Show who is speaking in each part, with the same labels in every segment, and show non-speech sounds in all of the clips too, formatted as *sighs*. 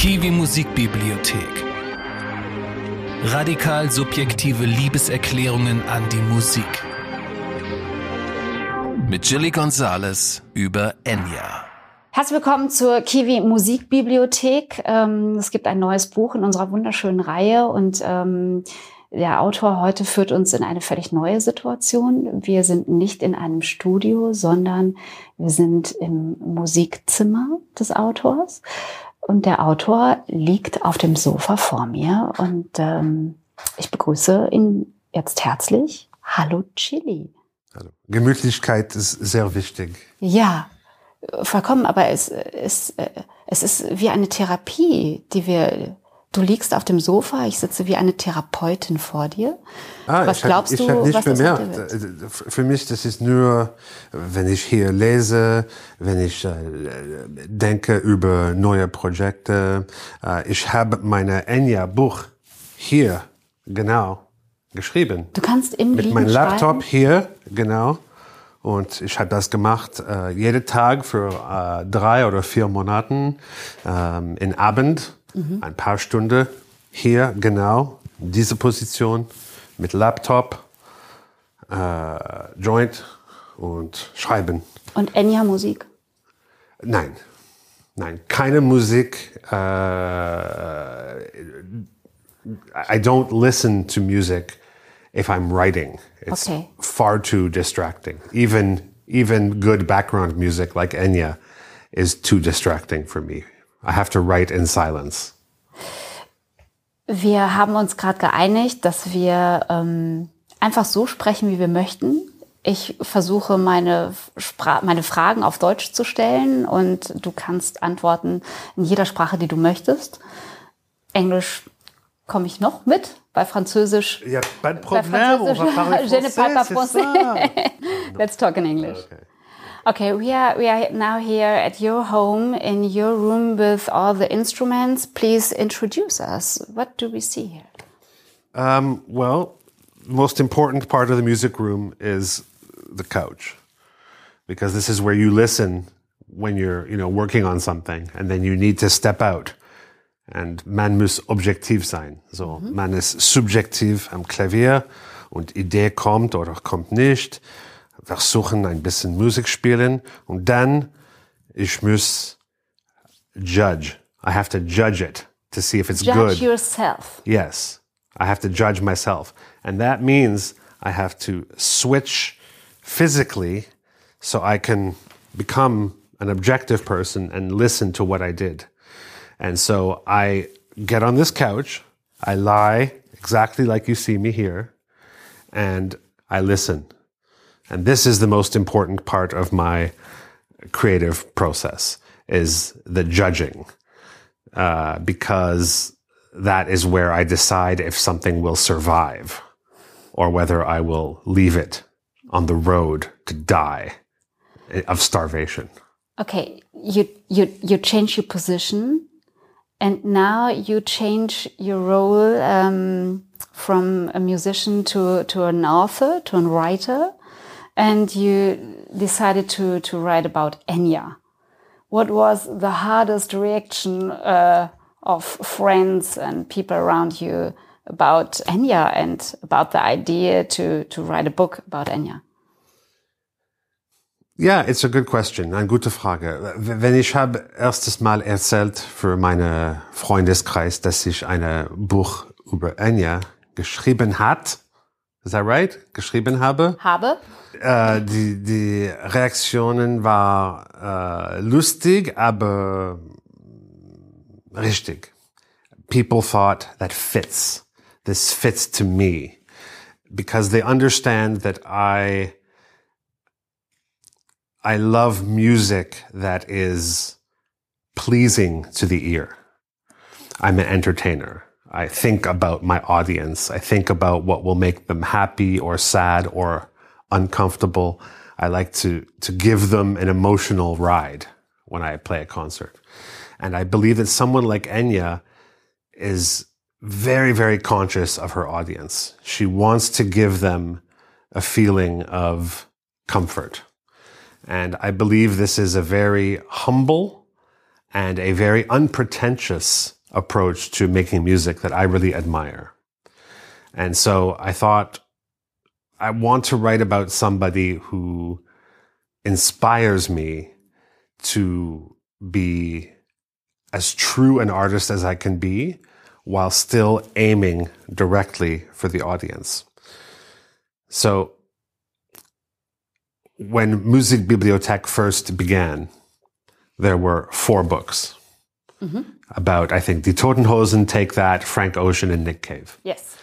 Speaker 1: Kiwi Musikbibliothek. Radikal subjektive Liebeserklärungen an die Musik. Mit Jilly Gonzales über Enya.
Speaker 2: Herzlich willkommen zur Kiwi Musikbibliothek. Ähm, es gibt ein neues Buch in unserer wunderschönen Reihe und ähm, der Autor heute führt uns in eine völlig neue Situation. Wir sind nicht in einem Studio, sondern wir sind im Musikzimmer des Autors. Und der Autor liegt auf dem Sofa vor mir und ähm, ich begrüße ihn jetzt herzlich. Hallo Chili.
Speaker 3: Hallo. Gemütlichkeit ist sehr wichtig.
Speaker 2: Ja, vollkommen, aber es, es, es ist wie eine Therapie, die wir Du liegst auf dem Sofa, ich sitze wie eine Therapeutin vor dir.
Speaker 3: Ah, was ich glaubst hab, ich du? Ich nicht bemerkt. Für mich, das ist nur, wenn ich hier lese, wenn ich äh, denke über neue Projekte. Äh, ich habe meine Enya-Buch hier, genau, geschrieben.
Speaker 2: Du kannst im
Speaker 3: Mit meinem Laptop hier, genau. Und ich habe das gemacht äh, jeden Tag für äh, drei oder vier Monaten ähm, in Abend mhm. ein paar Stunden hier genau, diese Position mit Laptop, äh, Joint und Schreiben.
Speaker 2: Und Enya Musik?
Speaker 3: Nein, nein, keine Musik. Äh, I don't listen to music if I'm writing. It's okay. far too distracting. Even even good background music like Enya is too distracting for me. I have to write in silence.
Speaker 2: Wir haben uns gerade geeinigt, dass wir ähm, einfach so sprechen, wie wir möchten. Ich versuche meine, Spra meine Fragen auf Deutsch zu stellen und du kannst antworten in jeder Sprache, die du möchtest. Englisch komme ich noch mit, bei Französisch.
Speaker 3: Ja, pas de problème, on va parler *laughs* français,
Speaker 2: Let's talk in English. Okay. Okay, we are we are now here at your home in your room with all the instruments. Please introduce us. What do we see here?
Speaker 3: Um, well, most important part of the music room is the couch, because this is where you listen when you're you know working on something, and then you need to step out. And man muss objektiv sein. So, mhm. man ist subjektiv am Klavier und Idee kommt oder kommt nicht versuchen, ein bisschen Musik spielen und dann ich muss judge. I have to judge it to see if it's
Speaker 2: judge
Speaker 3: good.
Speaker 2: Judge yourself.
Speaker 3: Yes. I have to judge myself. And that means I have to switch physically so I can become an objective person and listen to what I did. And so I get on this couch, I lie exactly like you see me here, and I listen. And this is the most important part of my creative process is the judging, uh, because that is where I decide if something will survive or whether I will leave it on the road to die of starvation.
Speaker 2: Okay, you you you change your position, and now you change your role um, from a musician to to an author to a writer and you decided to, to write about Enya. What was the hardest reaction uh, of friends and people around you about Enya and about the idea to, to write a book about Enya?
Speaker 3: Ja, it's a good question, eine gute Frage. Wenn ich habe erstes Mal erzählt für meine Freundeskreis, dass ich ein Buch über Enya geschrieben hat, is that right? Geschrieben habe?
Speaker 2: Habe.
Speaker 3: Äh, die, die Reaktionen war äh, lustig, aber richtig. People thought that fits. This fits to me because they understand that I I love music that is pleasing to the ear. I'm an entertainer. I think about my audience. I think about what will make them happy or sad or uncomfortable. I like to, to give them an emotional ride when I play a concert. And I believe that someone like Enya is very, very conscious of her audience. She wants to give them a feeling of comfort. And I believe this is a very humble and a very unpretentious approach to making music that I really admire. And so I thought I want to write about somebody who inspires me to be as true an artist as I can be while still aiming directly for the audience. So when Musikbibliothek first began, there were four books about, I think, Die Toten Hosen, Take That, Frank Ocean, and Nick Cave.
Speaker 2: Yes.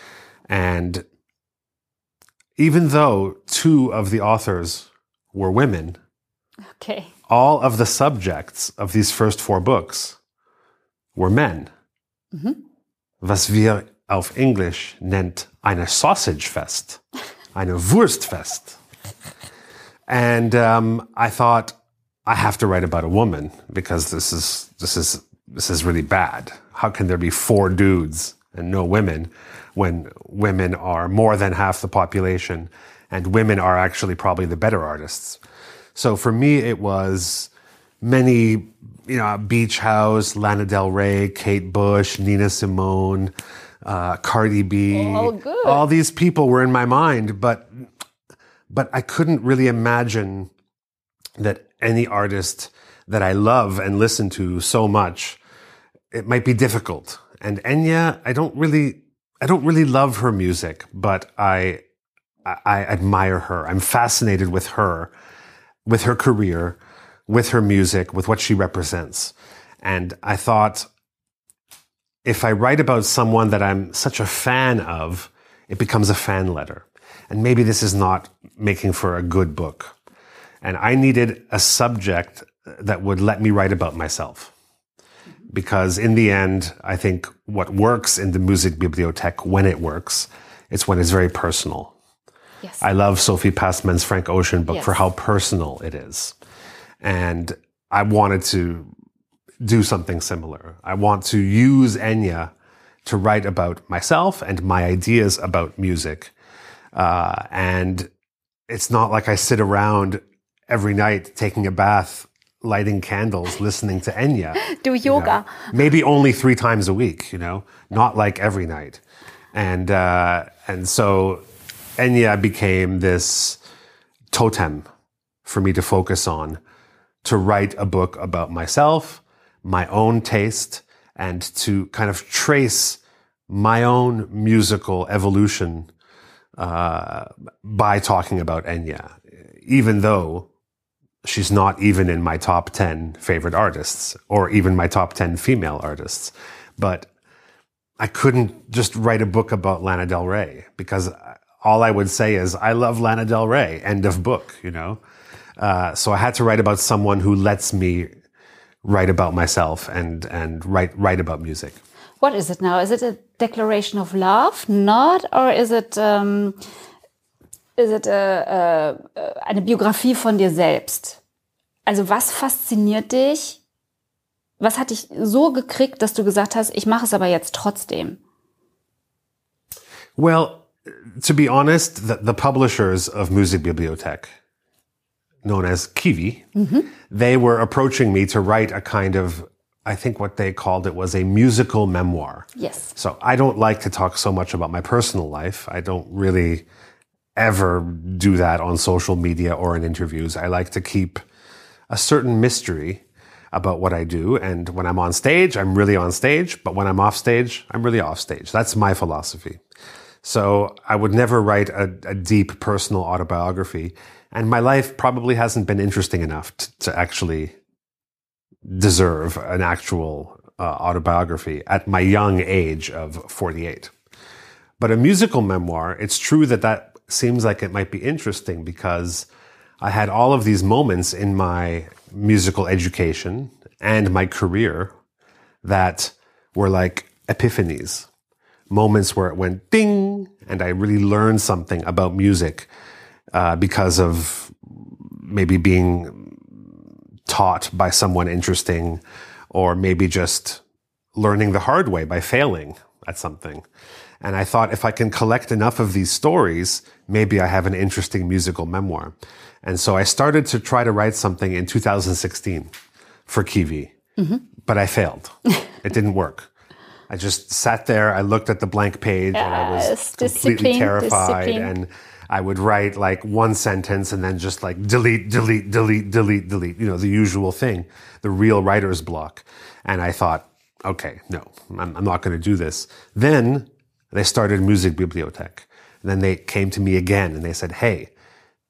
Speaker 3: And even though two of the authors were women,
Speaker 2: Okay.
Speaker 3: all of the subjects of these first four books were men. Was wir auf Englisch nennt eine Sausagefest, eine Wurstfest. And um, I thought I have to write about a woman because this is this is this is really bad. How can there be four dudes and no women when women are more than half the population and women are actually probably the better artists? So for me, it was many, you know, Beach House, Lana Del Rey, Kate Bush, Nina Simone, uh, Cardi B.
Speaker 2: All good.
Speaker 3: All these people were in my mind, but but I couldn't really imagine that any artist that I love and listen to so much, it might be difficult. And Enya, I don't really, I don't really love her music, but I, I, I admire her. I'm fascinated with her, with her career, with her music, with what she represents. And I thought, if I write about someone that I'm such a fan of, it becomes a fan letter. And maybe this is not making for a good book. And I needed a subject that would let me write about myself. Because in the end, I think what works in the Musikbibliothek when it works, it's when it's very personal.
Speaker 2: Yes.
Speaker 3: I love Sophie Passmann's Frank Ocean book
Speaker 2: Yes.
Speaker 3: for how personal it is. And I wanted to do something similar. I want to use Enya to write about myself and my ideas about music. Uh, and it's not like I sit around every night taking a bath, lighting candles, listening to Enya. *laughs*
Speaker 2: Do yoga.
Speaker 3: Maybe only three times a week, you know, not like every night. And uh, and so Enya became this totem for me to focus on, to write a book about myself, my own taste, and to kind of trace my own musical evolution uh, by talking about Enya, even though she's not even in my top 10 favorite artists or even my top 10 female artists. But I couldn't just write a book about Lana Del Rey because all I would say is, I love Lana Del Rey, end of book, you know? Uh, so I had to write about someone who lets me write about myself and, and write, write about music.
Speaker 2: What is it now? Is it a declaration of love? Not, or is it um, eine Biografie von dir selbst? Also was fasziniert dich? Was hat dich so gekriegt, dass du gesagt hast, ich mache es aber jetzt trotzdem?
Speaker 3: Well, to be honest, the, the publishers of Musikbibliothek, known as Kiwi, they were approaching me to write a kind of, I think what they called it was a musical memoir.
Speaker 2: Yes.
Speaker 3: So I don't like to talk so much about my personal life. I don't really ever do that on social media or in interviews. I like to keep a certain mystery about what I do. And when I'm on stage, I'm really on stage. But when I'm off stage, I'm really off stage. That's my philosophy. So I would never write a, a deep personal autobiography. And my life probably hasn't been interesting enough to, actually deserve an actual uh, autobiography at my young age of 48. But a musical memoir, it's true that that seems like it might be interesting because I had all of these moments in my musical education and my career that were like epiphanies, moments where it went ding, and I really learned something about music uh, because of maybe being taught by someone interesting, or maybe just learning the hard way by failing at something. And I thought if I can collect enough of these stories, maybe I have an interesting musical memoir. And so I started to try to write something in 2016 for Kiwi. Mm-hmm. but I failed. *laughs* it didn't work. I just sat there. I looked at the blank page, and I was
Speaker 2: Yes,
Speaker 3: completely terrified.
Speaker 2: discipline.
Speaker 3: And I would write like one sentence and then just like delete, delete, delete, delete, delete. You know, the usual thing, the real writer's block. And I thought, okay, no, I'm, I'm not going to do this. Then they started Musikbibliothek. And then they came to me again and they said, hey,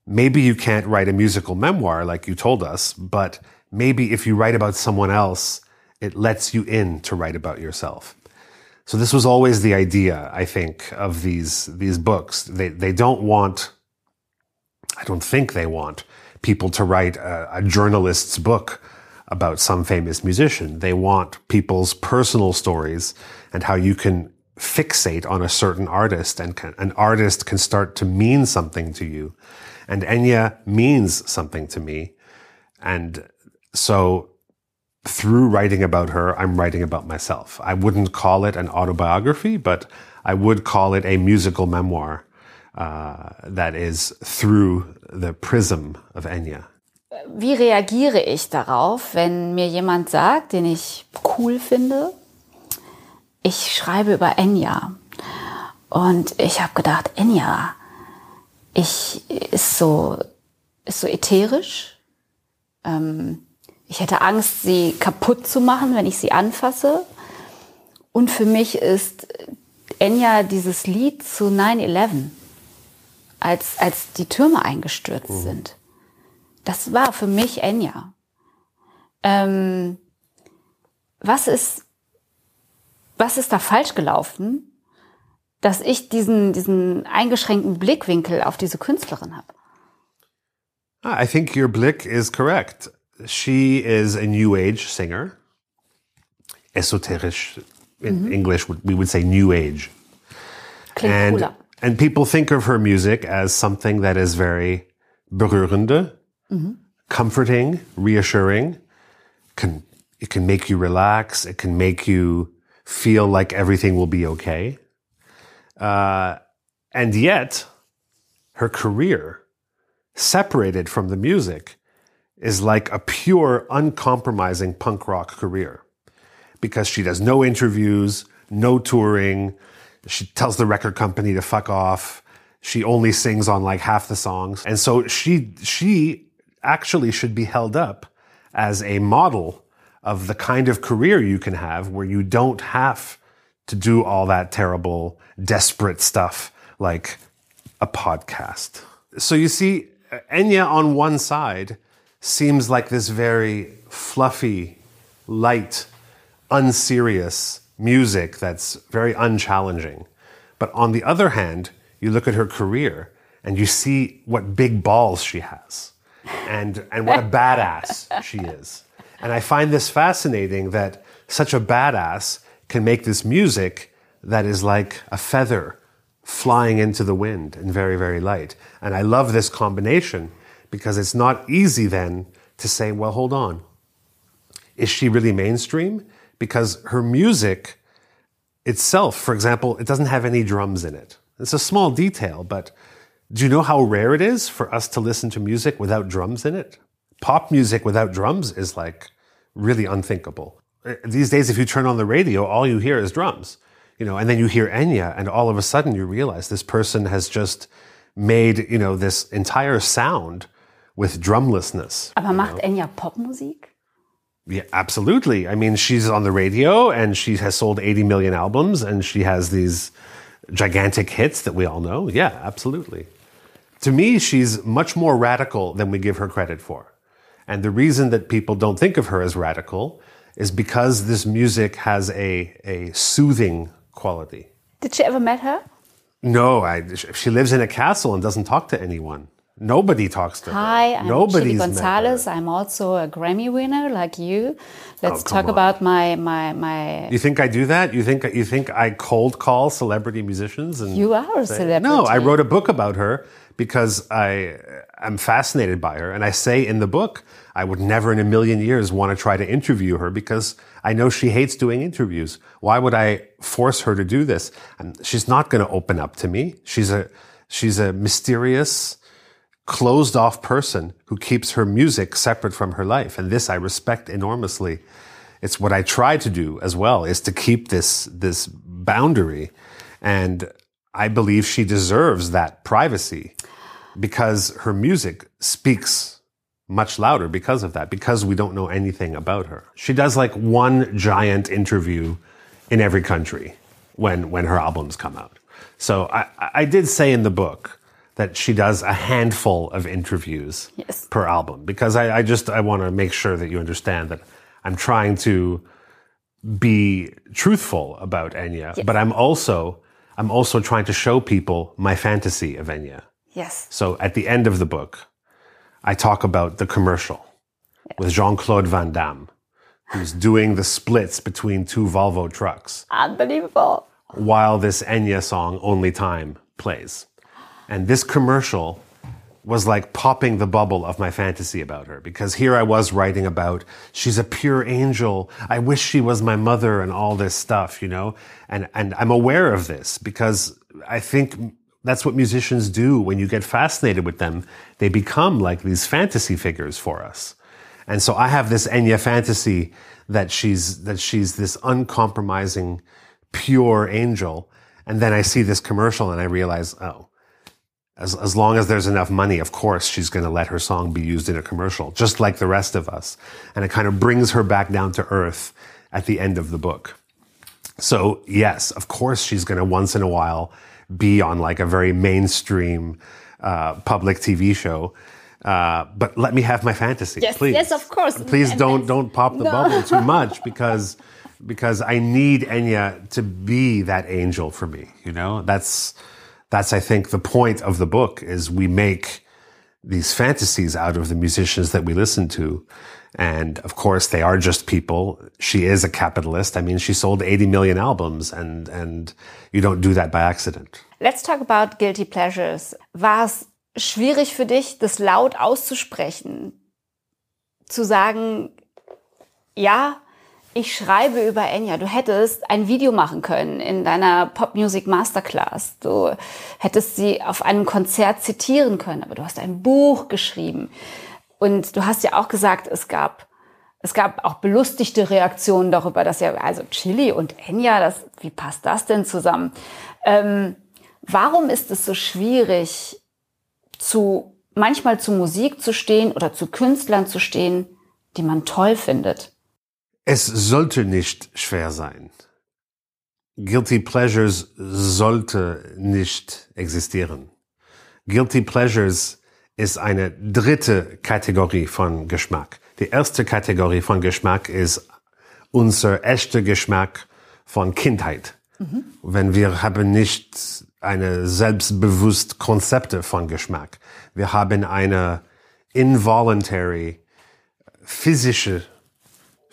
Speaker 3: maybe you can't write a musical memoir like you told us, but maybe if you write about someone else, it lets you in to write about yourself. So this was always the idea, I think, of these these books. They they don't want, I don't think they want people to write a, a journalist's book about some famous musician. They want people's personal stories and how you can fixate on a certain artist and can, an artist can start to mean something to you. And Enya means something to me. And so through writing about her, I'm writing about myself. I wouldn't call it an autobiography, but I would call it a musical memoir uh, that is through the prism of Enya.
Speaker 2: Wie reagiere ich darauf, wenn mir jemand sagt, den ich cool finde, ich schreibe über Enya. Und ich habe gedacht, Enya, ich ist so, ist so ätherisch. Ähm, ich hätte Angst, sie kaputt zu machen, wenn ich sie anfasse. Und für mich ist Enya dieses Lied zu 9-11, als, als die Türme eingestürzt sind. Das war für mich Enya. Ähm, was ist, was ist da falsch gelaufen, dass ich diesen, diesen eingeschränkten Blickwinkel auf diese Künstlerin habe?
Speaker 3: Ah, I think your blick is correct. She is a new age singer. Esoterisch in English, we would say new age.
Speaker 2: Klingt
Speaker 3: and
Speaker 2: cooler.
Speaker 3: and people think of her music as something that is very berührende, comforting, reassuring. Can it can make you relax? It can make you feel like everything will be okay. Uh, and yet, her career, separated from the music, is like a pure, uncompromising punk rock career because she does no interviews, no touring. She tells the record company to fuck off. She only sings on like half the songs. And so she, she actually should be held up as a model of the kind of career you can have where you don't have to do all that terrible, desperate stuff like a podcast. So you see, Enya on one side seems like this very fluffy, light, unserious music that's very unchallenging. But on the other hand, you look at her career and you see what big balls she has and, and what a *laughs* badass she is. And I find this fascinating that such a badass can make this music that is like a feather flying into the wind and very, very light. And I love this combination because it's not easy then to say, well, hold on. Is she really mainstream? Because her music itself, for example, it doesn't have any drums in it. It's a small detail, but do you know how rare it is for us to listen to music without drums in it? Pop music without drums is like really unthinkable. Uh, These days, if you turn on the radio, all you hear is drums, you know, and then you hear Enya, and all of a sudden you realize this person has just made, you know, this entire sound with drumlessness.
Speaker 2: Aber macht Enya Popmusik?
Speaker 3: Yeah, absolutely. I mean, she's on the radio and she has sold 80 million albums and she has these gigantic hits that we all know. Yeah, absolutely. To me, she's much more radical than we give her credit for. And the reason that people don't think of her as radical is because this music has a, a soothing quality.
Speaker 2: Did you ever met her?
Speaker 3: No, I, she lives in a castle and doesn't talk to anyone. Nobody talks to
Speaker 2: Hi,
Speaker 3: her.
Speaker 2: I'm
Speaker 3: Nobody's Chilly.
Speaker 2: Gonzales. I'm also a Grammy winner like you. Let's
Speaker 3: Oh,
Speaker 2: talk
Speaker 3: on.
Speaker 2: about my my my.
Speaker 3: You think I do that? You think you think I cold call celebrity musicians and
Speaker 2: You are a
Speaker 3: say-
Speaker 2: celebrity.
Speaker 3: No, I wrote a book about her because I am fascinated by her, and I say in the book I would never in a million years want to try to interview her because I know she hates doing interviews. Why would I force her to do this? And she's not going to open up to me. She's a she's a mysterious closed off person who keeps her music separate from her life. And this I respect enormously. it's what I try to do as well is to keep this, this boundary. And I believe she deserves that privacy because her music speaks much louder because of that, because we don't know anything about her. She does like one giant interview in every country when, when her albums come out. So I, I did say in the book that she does a handful of interviews
Speaker 2: Yes.
Speaker 3: per album because I, I just I want to make sure that you understand that I'm trying to be truthful about Enya, but I'm also I'm also trying to show people my fantasy of Enya.
Speaker 2: Yes.
Speaker 3: So at the end of the book, I talk about the commercial with Jean-Claude Van Damme, who's doing the splits between two Volvo trucks
Speaker 2: Unbelievable.
Speaker 3: while this Enya song, Only Time, plays. And this commercial was like popping the bubble of my fantasy about her because here I was writing about she's a pure angel. I wish she was my mother and all this stuff, you know? And, and I'm aware of this because I think that's what musicians do when you get fascinated with them. They become like these fantasy figures for us. And so I have this Enya fantasy that she's, that she's this uncompromising, pure angel. And then I see this commercial and I realize, oh, as, as long as there's enough money, of course, she's going to let her song be used in a commercial, just like the rest of us. And it kind of brings her back down to earth at the end of the book. So yes, of course, she's going to once in a while be on like a very mainstream, uh, public TV show. Uh, but let me have my fantasy,
Speaker 2: Yes,
Speaker 3: please.
Speaker 2: yes, of course.
Speaker 3: Please
Speaker 2: And
Speaker 3: don't don't pop the
Speaker 2: No.
Speaker 3: bubble too *laughs* much because because I need Enya to be that angel for me. You know, that's that's I think the point of the book is we make these fantasies out of the musicians that we listen to. And of course, they are just people. She is a capitalist. I mean, she sold 80 million albums and, and you don't do that by accident.
Speaker 2: Let's talk about guilty pleasures. War es schwierig für dich, das laut auszusprechen? Zu sagen, ja, ich schreibe über Enya. Du hättest ein Video machen können in deiner Pop Music Masterclass. Du hättest sie auf einem Konzert zitieren können, aber du hast ein Buch geschrieben. Und du hast ja auch gesagt, es gab, es gab auch belustigte Reaktionen darüber, dass ja, also Chili und Enya, das, wie passt das denn zusammen? Ähm, warum ist es so schwierig, zu, manchmal zu Musik zu stehen oder zu Künstlern zu stehen, die man toll findet?
Speaker 3: Es sollte nicht schwer sein. Guilty Pleasures sollte nicht existieren. Guilty Pleasures ist eine dritte Kategorie von Geschmack. Die erste Kategorie von Geschmack ist unser echter Geschmack von Kindheit. Wenn wir haben nicht eine selbstbewusst Konzepte von Geschmack. Wir haben eine involuntary physische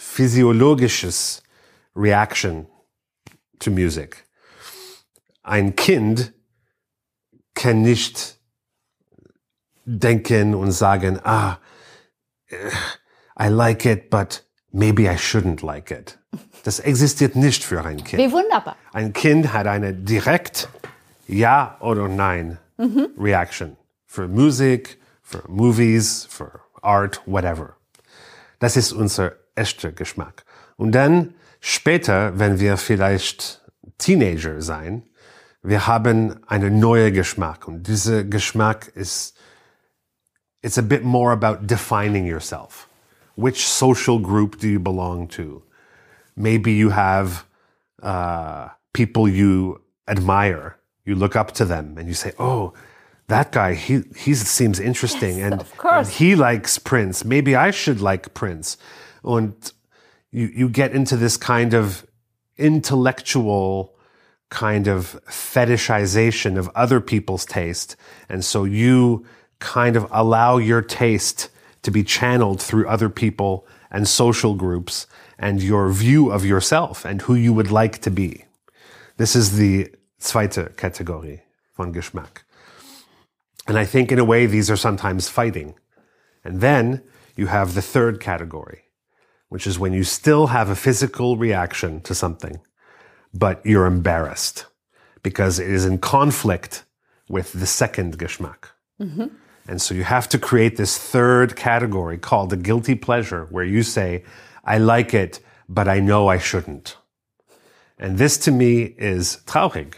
Speaker 3: physiologisches Reaction to Music. Ein Kind kann nicht denken und sagen, ah, I like it, but maybe I shouldn't like it. Das existiert nicht für ein Kind.
Speaker 2: Wie wunderbar.
Speaker 3: Ein Kind hat eine direkt Ja oder Nein Reaction für Musik, für Movies, für Art, whatever. Das ist unser echter Geschmack. Und dann später, wenn wir vielleicht Teenager sein, wir haben einen neuen Geschmack. Und dieser Geschmack ist, it's a bit more about defining yourself. Which social group do you belong to? Maybe you have uh, people you admire. You look up to them and you say, "Oh, that guy, he he seems interesting,
Speaker 2: Yes,
Speaker 3: and,
Speaker 2: of course.
Speaker 3: and he likes Prince. Maybe I should like Prince." And you you get into this kind of intellectual kind of fetishization of other people's taste, and so you kind of allow your taste to be channeled through other people and social groups and your view of yourself and who you would like to be. This is the zweite Kategorie von Geschmack. And I think in a way these are sometimes fighting. And then you have the third category, which is when you still have a physical reaction to something, but you're embarrassed because it is in conflict with the second Geschmack. Mm-hmm. And so you have to create this third category called the guilty pleasure, where you say, I like it, but I know I shouldn't. And this to me is traurig.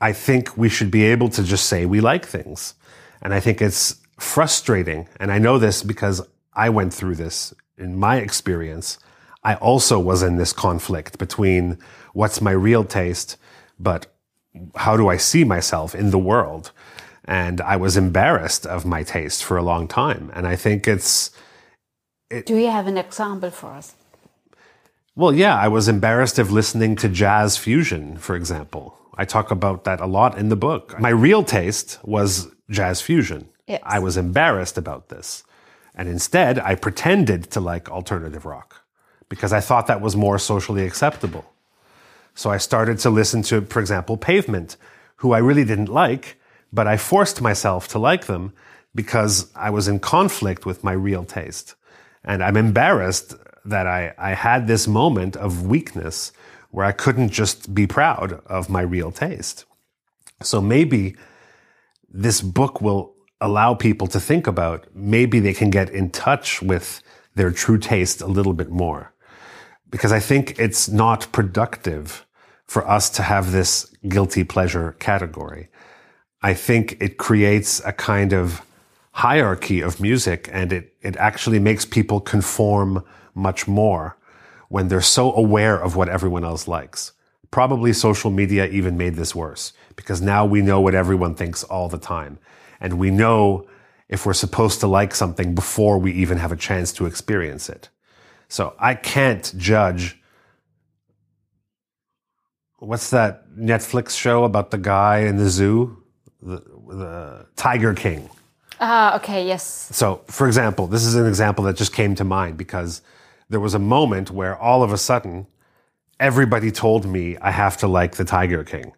Speaker 3: I think we should be able to just say we like things. And I think it's frustrating. And I know this because I went through this in my experience. I also was in this conflict between what's my real taste, but how do I see myself in the world? And I was embarrassed of my taste for a long time. And I think it's.
Speaker 2: It, do you have an example for us?
Speaker 3: Well, yeah, I was embarrassed of listening to jazz fusion, for example. I talk about that a lot in the book. My real taste was jazz fusion.
Speaker 2: Yes.
Speaker 3: I was embarrassed about this. And instead, I pretended to like alternative rock because I thought that was more socially acceptable. So I started to listen to, for example, Pavement, who I really didn't like, but I forced myself to like them because I was in conflict with my real taste. And I'm embarrassed that I, I had this moment of weakness where I couldn't just be proud of my real taste. So maybe this book will allow people to think about maybe they can get in touch with their true taste a little bit more. Because I think it's not productive for us to have this guilty pleasure category. I think it creates a kind of hierarchy of music and it, it actually makes people conform much more when they're so aware of what everyone else likes. Probably social media even made this worse because now we know what everyone thinks all the time. And we know if we're supposed to like something before we even have a chance to experience it. So I can't judge. What's that Netflix show about the guy in the zoo? The, the Tiger King.
Speaker 2: Ah, okay, yes.
Speaker 3: So, for example, this is an example that just came to mind because there was a moment where all of a sudden everybody told me I have to like the Tiger King.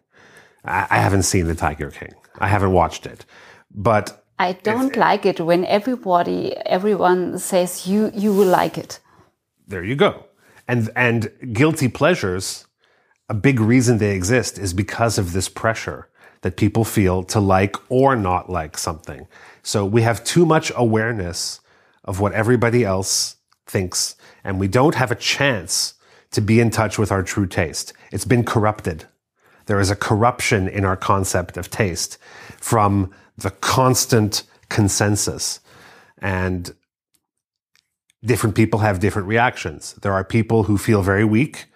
Speaker 3: I, I haven't seen the Tiger King. I haven't watched it, but
Speaker 2: I don't like it when everybody, everyone says you you will like it.
Speaker 3: There you go. And and guilty pleasures, a big reason they exist is because of this pressure that people feel to like or not like something. So we have too much awareness of what everybody else thinks, and we don't have a chance to be in touch with our true taste. It's been corrupted. There is a corruption in our concept of taste from the constant consensus. And different people have different reactions. There are people who feel very weak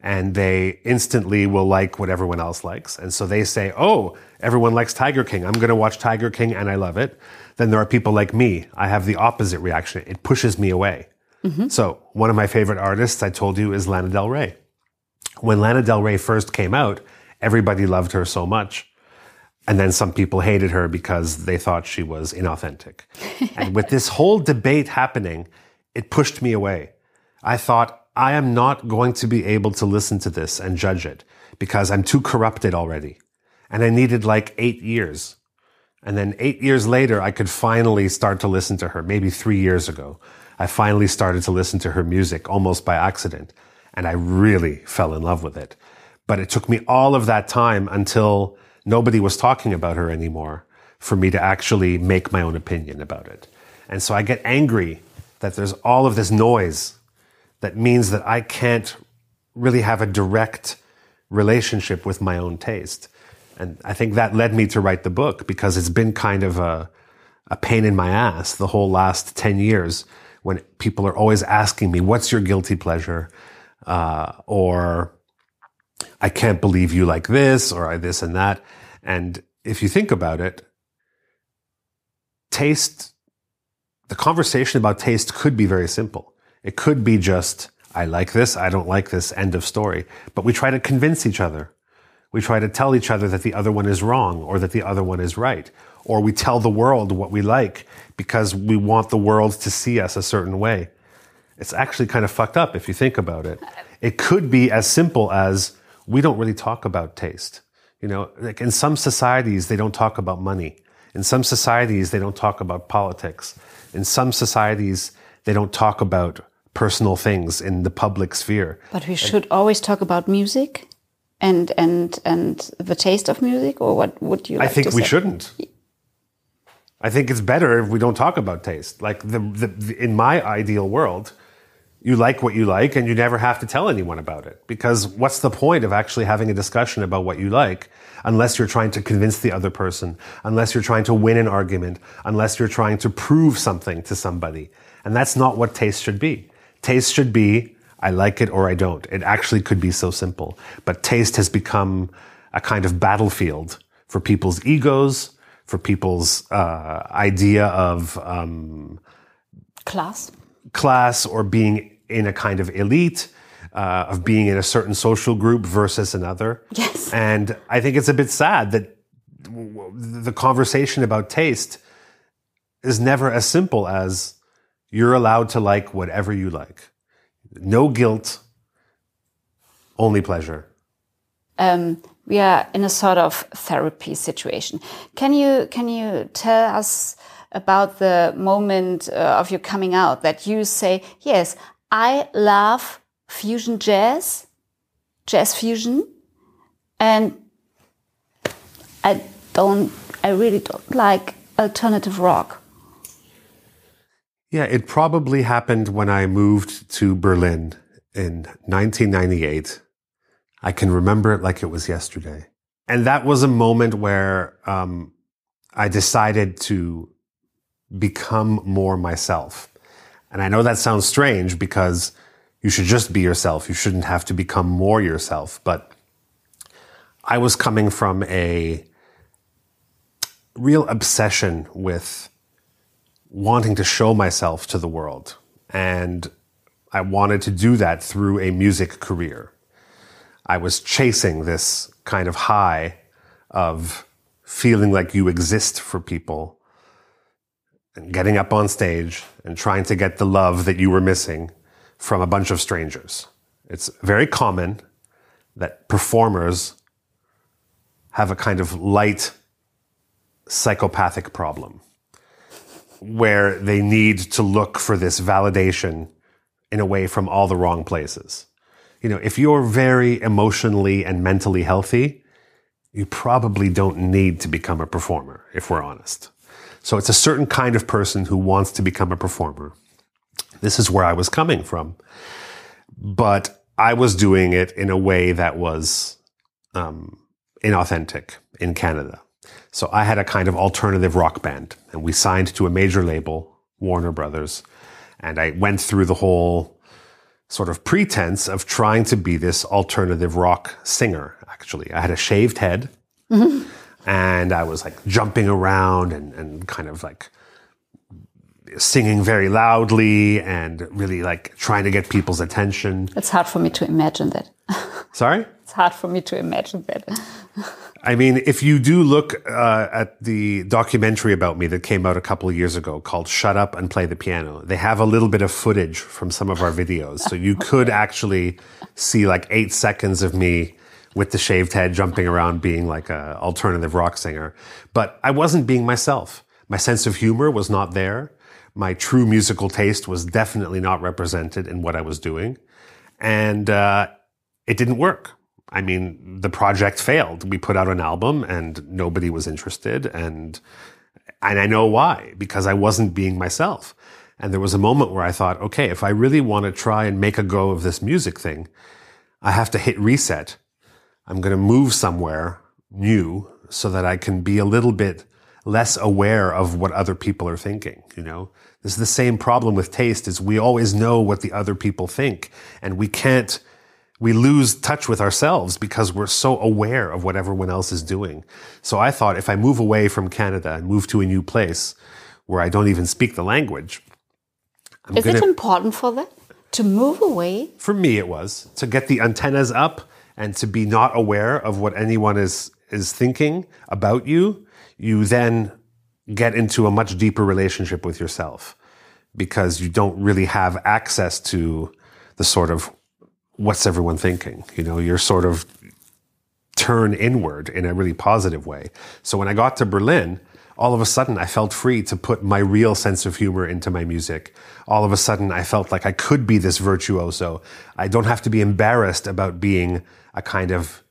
Speaker 3: and they instantly will like what everyone else likes. And so they say, Oh, everyone likes Tiger King. I'm going to watch Tiger King and I love it. Then there are people like me. I have the opposite reaction. It pushes me away. Mm-hmm. So one of my favorite artists I told you is Lana Del Rey. When Lana Del Rey first came out, everybody loved her so much. And then some people hated her because they thought she was inauthentic. *laughs* and with this whole debate happening, it pushed me away. I thought, I am not going to be able to listen to this and judge it because I'm too corrupted already. And I needed like eight years. And then eight years later, I could finally start to listen to her, maybe three years ago. I finally started to listen to her music almost by accident. And I really fell in love with it. But it took me all of that time until nobody was talking about her anymore for me to actually make my own opinion about it. And so I get angry that there's all of this noise that means that I can't really have a direct relationship with my own taste. And I think that led me to write the book because it's been kind of a, a pain in my ass the whole last 10 years when people are always asking me, what's your guilty pleasure? Uh, or I can't believe you like this or I this and that. And if you think about it, taste, the conversation about taste could be very simple. It could be just, I like this, I don't like this, end of story. But we try to convince each other. We try to tell each other that the other one is wrong or that the other one is right. Or we tell the world what we like because we want the world to see us a certain way. It's actually kind of fucked up if you think about it. It could be as simple as we don't really talk about taste. You know, like in some societies, they don't talk about money. In some societies, they don't talk about politics. In some societies, they don't talk about personal things in the public sphere.
Speaker 2: But we should and, always talk about music and and and the taste of music, or what would you? Like
Speaker 3: I think we
Speaker 2: say?
Speaker 3: shouldn't. I think it's better if we don't talk about taste. Like the, the, the in my ideal world, you like what you like and you never have to tell anyone about it. Because what's the point of actually having a discussion about what you like unless you're trying to convince the other person, unless you're trying to win an argument, unless you're trying to prove something to somebody. And that's not what taste should be. Taste should be, I like it or I don't. It actually could be so simple. But taste has become a kind of battlefield for people's egos, for people's uh, idea of um,
Speaker 2: Class.
Speaker 3: class or being in a kind of elite, uh, of being in a certain social group versus another.
Speaker 2: Yes.
Speaker 3: And I think it's a bit sad that the conversation about taste is never as simple as you're allowed to like whatever you like. No guilt, only pleasure.
Speaker 2: um, we are in a sort of therapy situation. Can you can you tell us about the moment uh, of your coming out that you say, yes, I love fusion jazz, jazz fusion, and I don't, I really don't like alternative rock.
Speaker 3: Yeah, it probably happened when I moved to Berlin in 1998. I can remember it like it was yesterday. And that was a moment where um, I decided to become more myself. And I know that sounds strange because you should just be yourself. You shouldn't have to become more yourself. But I was coming from a real obsession with wanting to show myself to the world. And I wanted to do that through a music career. I was chasing this kind of high of feeling like you exist for people and getting up on stage and trying to get the love that you were missing from a bunch of strangers. It's very common that performers have a kind of light psychopathic problem where they need to look for this validation in a way from all the wrong places. You know, if you're very emotionally and mentally healthy, you probably don't need to become a performer, if we're honest. So it's a certain kind of person who wants to become a performer. This is where I was coming from. But I was doing it in a way that was um, inauthentic in Canada. So I had a kind of alternative rock band and we signed to a major label, Warner Brothers. And I went through the whole sort of pretense of trying to be this alternative rock singer, actually. I had a shaved head *laughs* and I was like jumping around and, and kind of like singing very loudly and really like trying to get people's attention.
Speaker 2: It's hard for me to imagine that. *laughs*
Speaker 3: Sorry?
Speaker 2: It's hard for me to imagine that. *laughs*
Speaker 3: I mean, if you do look uh, at the documentary about me that came out a couple of years ago called Shut Up and Play the Piano, they have a little bit of footage from some of our videos. So you *laughs* could actually see like eight seconds of me with the shaved head jumping around being like a alternative rock singer. But I wasn't being myself. My sense of humor was not there. My true musical taste was definitely not represented in what I was doing. And uh, it didn't work. I mean, the project failed. We put out an album and nobody was interested. And, and I know why, because I wasn't being myself. And there was a moment where I thought, okay, if I really want to try and make a go of this music thing, I have to hit reset. I'm going to move somewhere new so that I can be a little bit less aware of what other people are thinking, you know? This is the same problem with taste is we always know what the other people think and we can't we lose touch with ourselves because we're so aware of what everyone else is doing. So I thought if I move away from Canada and move to a new place where I don't even speak the language, I'm
Speaker 2: Is
Speaker 3: gonna,
Speaker 2: it important for that to move away?
Speaker 3: for me it was to get the antennas up and to be not aware of what anyone is is thinking about you. You then get into a much deeper relationship with yourself because you don't really have access to the sort of what's everyone thinking? You know, you're sort of turn inward in a really positive way. So when I got to Berlin, all of a sudden I felt free to put my real sense of humor into my music. All of a sudden I felt like I could be this virtuoso. I don't have to be embarrassed about being a kind of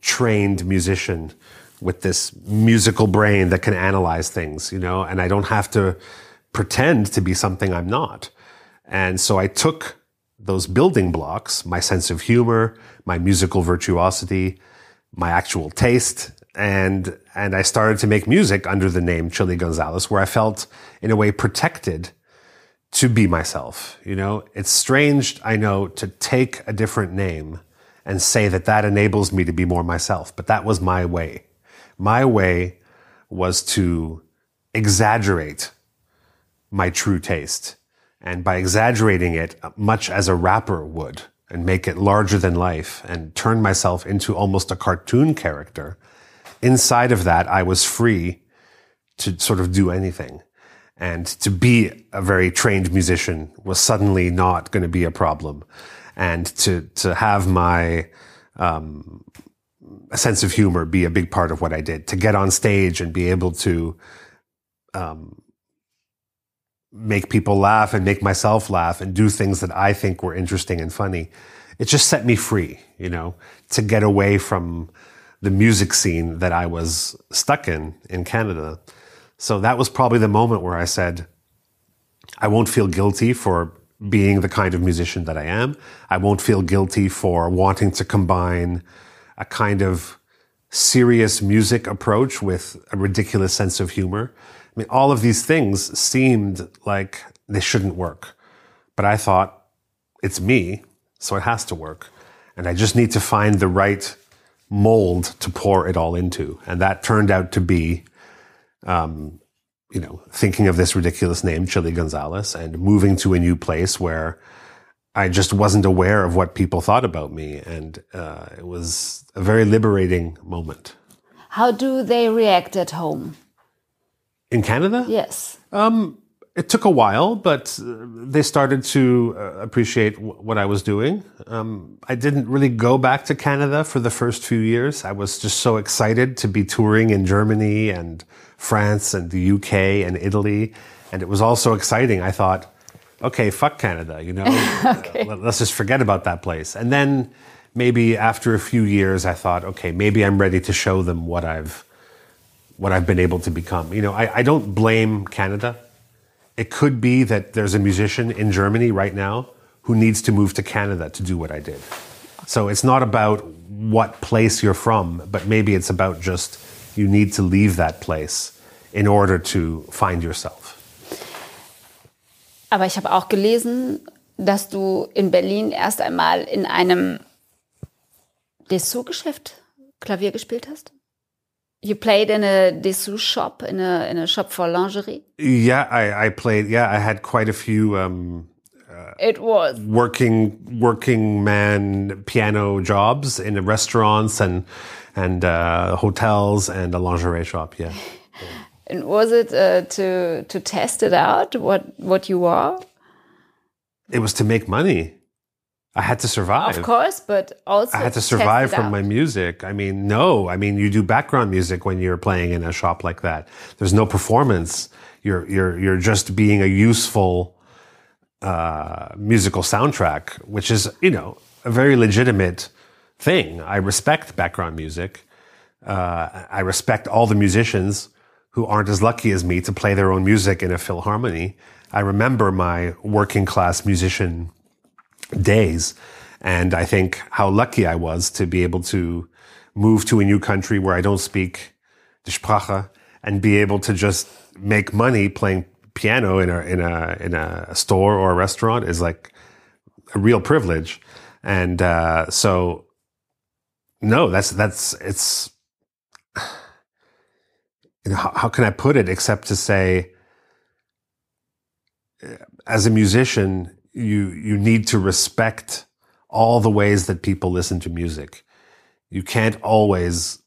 Speaker 3: trained musician with this musical brain that can analyze things, you know, and I don't have to pretend to be something I'm not. And so I took those building blocks, my sense of humor, my musical virtuosity, my actual taste, and and I started to make music under the name Chilly Gonzales, where I felt in a way protected to be myself. You know, it's strange, I know, to take a different name and say that that enables me to be more myself, but that was my way. My way was to exaggerate my true taste. And by exaggerating it, much as a rapper would, and make it larger than life and turn myself into almost a cartoon character, inside of that, I was free to sort of do anything. And to be a very trained musician was suddenly not going to be a problem. And to, to have my, um, sense of humor be a big part of what I did. To get on stage and be able to, um, make people laugh and make myself laugh and do things that I think were interesting and funny. It just set me free, you know, to get away from the music scene that I was stuck in in Canada. So that was probably the moment where I said, I won't feel guilty for being the kind of musician that I am. I won't feel guilty for wanting to combine a kind of serious music approach with a ridiculous sense of humor. I mean, all of these things seemed like they shouldn't work. But I thought, it's me, so it has to work. And I just need to find the right mold to pour it all into. And that turned out to be, um, you know, thinking of this ridiculous name, Chilly Gonzales, and moving to a new place where I just wasn't aware of what people thought about me. And uh, it was a very liberating moment.
Speaker 2: How do they react at home?
Speaker 3: In Canada?
Speaker 2: Yes.
Speaker 3: Um, it took a while, but uh, they started to uh, appreciate w- what I was doing. Um, I didn't really go back to Canada for the first few years. I was just so excited to be touring in Germany and France and the UK and Italy. And it was all so exciting. I thought, okay, fuck Canada, you know, *laughs*
Speaker 2: okay.
Speaker 3: uh, let's just forget about that place. And then maybe after a few years, I thought, okay, maybe I'm ready to show them what I've, what I've been able to become. You know, I, I don't blame Canada. It could be that there's a musician in Germany right now who needs to move to Canada to do what I did. So it's not about what place you're from, but maybe it's about just you need to leave that place in order to find yourself.
Speaker 2: Aber ich habe auch gelesen, dass du in Berlin erst einmal in einem Dessous-Geschäft Klavier gespielt hast. You played in a Dessous shop, in a in a shop for lingerie.
Speaker 3: Yeah, I, I played. Yeah, I had quite a few um,
Speaker 2: It was
Speaker 3: working working man piano jobs in restaurants and and uh, hotels and a lingerie shop. Yeah. *laughs*
Speaker 2: And was it uh, to to test it out what what you are?
Speaker 3: It was to make money. I had to survive.
Speaker 2: Of course, but also
Speaker 3: I had to survive from
Speaker 2: out.
Speaker 3: my music. I mean, no. I mean, you do background music when you're playing in a shop like that. There's no performance. You're you're you're just being a useful uh, musical soundtrack, which is you know a very legitimate thing. I respect background music. Uh, I respect all the musicians who aren't as lucky as me to play their own music in a philharmony. I remember my working class musician days. And I think how lucky I was to be able to move to a new country where I don't speak the Sprache and be able to just make money playing piano in a, in a, in a store or a restaurant is like a real privilege. And, uh, so no, that's, that's, it's, *sighs* you know, how, how can I put it except to say, as a musician, you you need to respect all the ways that people listen to music. You can't always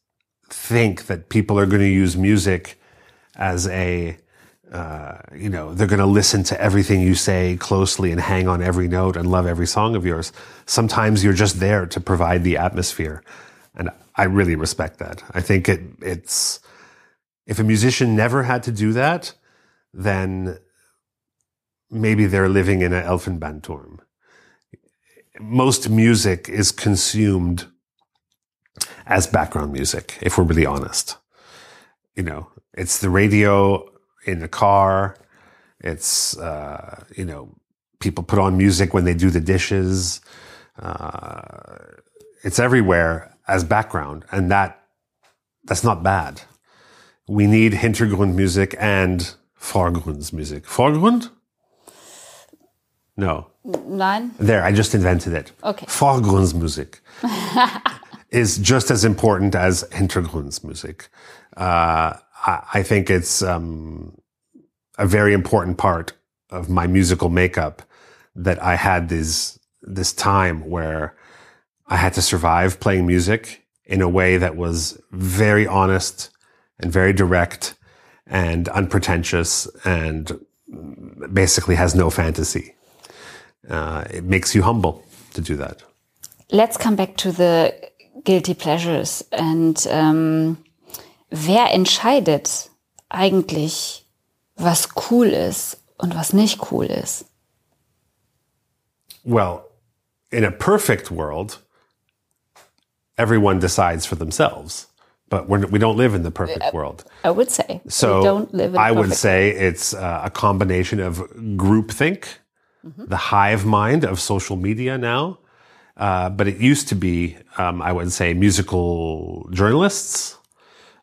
Speaker 3: think that people are going to use music as a uh, you know they're going to listen to everything you say closely and hang on every note and love every song of yours. Sometimes you're just there to provide the atmosphere, and I really respect that. I think it it's if a musician never had to do that, then maybe they're living in an Elfenbeinturm. Most music is consumed as background music, if we're really honest. You know, it's the radio in the car. It's, uh, you know, people put on music when they do the dishes. Uh, it's everywhere as background, and that that's not bad. We need Hintergrundmusik and Vorgrundsmusik. Vorgrund? No.
Speaker 2: Nein?
Speaker 3: There, I just invented it.
Speaker 2: Okay.
Speaker 3: Vorgrundsmusik *laughs* is just as important as Hintergrundsmusik. Uh, I, I think it's um, a very important part of my musical makeup that I had this this time where I had to survive playing music in a way that was very honest and very direct and unpretentious and basically has no fantasy. Uh, it makes you humble to do that.
Speaker 2: Let's come back to the guilty pleasures and um, wer entscheidet eigentlich, was cool ist und was nicht cool ist?
Speaker 3: Well, in a perfect world, everyone decides for themselves. But we're, we don't live in the perfect world.
Speaker 2: I would say.
Speaker 3: So
Speaker 2: we don't live in
Speaker 3: I would say it's uh, a combination of groupthink, the hive mind of social media now. Uh, but it used to be, um, I would say, musical journalists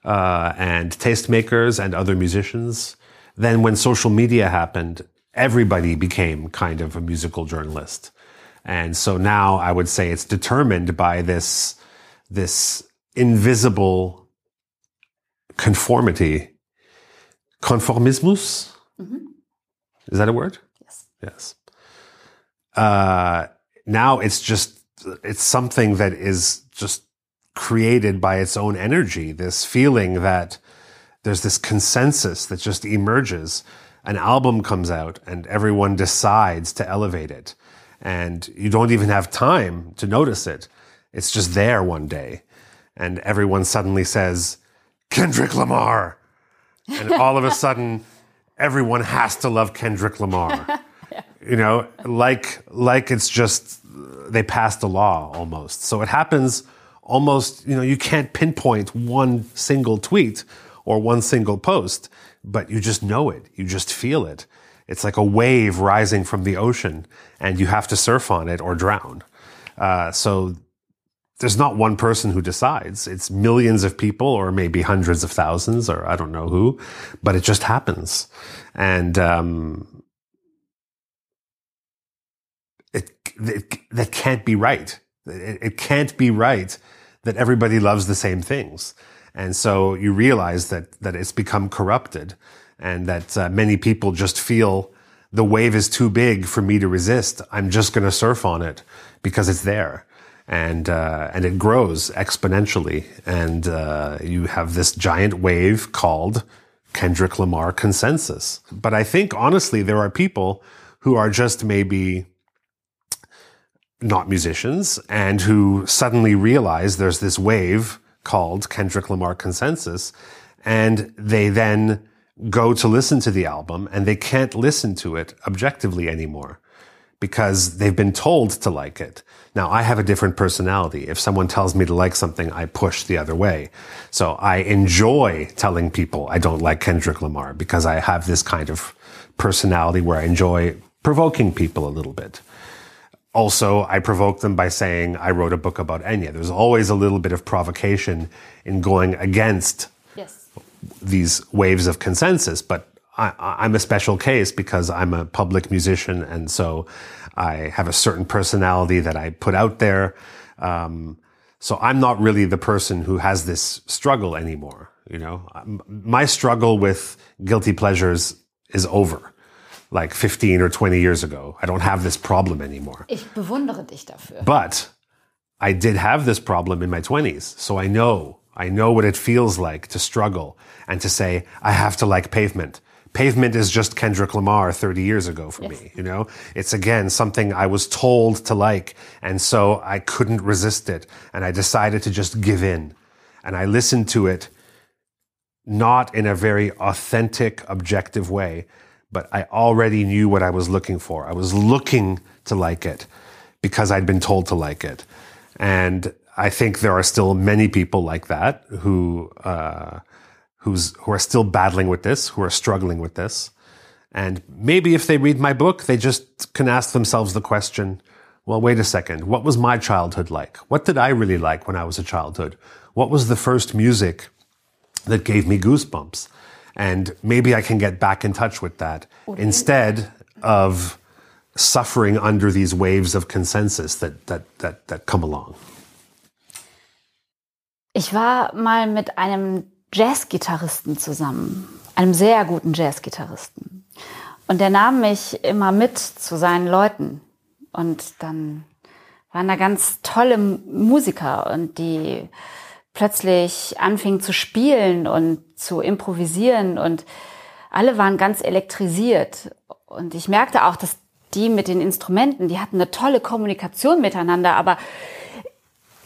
Speaker 3: uh, and tastemakers and other musicians. Then, when social media happened, everybody became kind of a musical journalist. And so now I would say it's determined by this, this invisible conformity. Conformismus? Is that a word?
Speaker 2: Yes.
Speaker 3: Yes. Uh, now it's just, it's something that is just created by its own energy. This feeling that there's this consensus that just emerges. An album comes out and everyone decides to elevate it. And you don't even have time to notice it. It's just there one day. And everyone suddenly says, Kendrick Lamar. And all of a sudden, everyone has to love Kendrick Lamar. *laughs* You know, like like it's just they passed a law almost. So it happens almost, you know, you can't pinpoint one single tweet or one single post, but you just know it. You just feel it. It's like a wave rising from the ocean and you have to surf on it or drown. Uh, so there's not one person who decides. It's millions of people or maybe hundreds of thousands or I don't know who, but it just happens. And, um, it, it that can't be right. It, it can't be right that everybody loves the same things. And so you realize that, that it's become corrupted and that uh, many people just feel the wave is too big for me to resist. I'm just going to surf on it because it's there. And, uh, and it grows exponentially. And, uh, you have this giant wave called Kendrick Lamar consensus. But I think honestly, there are people who are just maybe not musicians and who suddenly realize there's this wave called Kendrick Lamar consensus. And they then go to listen to the album and they can't listen to it objectively anymore because they've been told to like it. Now, I have a different personality. If someone tells me to like something, I push the other way. So I enjoy telling people I don't like Kendrick Lamar because I have this kind of personality where I enjoy provoking people a little bit. Also, I provoke them by saying I wrote a book about Enya. There's always a little bit of provocation in going against
Speaker 2: Yes.
Speaker 3: these waves of consensus, but I, I'm a special case because I'm a public musician, and so I have a certain personality that I put out there. Um, so I'm not really the person who has this struggle anymore. You know, my struggle with guilty pleasures is over, like 15 or 20 years ago. I don't have this problem anymore.
Speaker 2: Ich bewundere dich dafür.
Speaker 3: But I did have this problem in my 20s. So I know, I know what it feels like to struggle and to say, I have to like pavement. Pavement is just Kendrick Lamar 30 years ago for me, you know? It's again something I was told to like. And so I couldn't resist it. And I decided to just give in. And I listened to it not in a very authentic, objective way, but I already knew what I was looking for. I was looking to like it because I'd been told to like it. And I think there are still many people like that who, uh, who's, who are still battling with this, who are struggling with this. And maybe if they read my book, they just can ask themselves the question, well, wait a second. What was my childhood like? What did I really like when I was a childhood? What was the first music that gave me goosebumps? And maybe I can get back in touch with that instead of suffering under these waves of consensus that, that, that, that come along.
Speaker 2: Ich war mal mit einem Jazzgitarristen zusammen, einem sehr guten Jazzgitarristen. Und der nahm mich immer mit zu seinen Leuten. Und dann waren da ganz tolle Musiker und die plötzlich anfingen zu spielen und zu improvisieren und alle waren ganz elektrisiert. Und ich merkte auch, dass die mit den Instrumenten, die hatten eine tolle Kommunikation miteinander, aber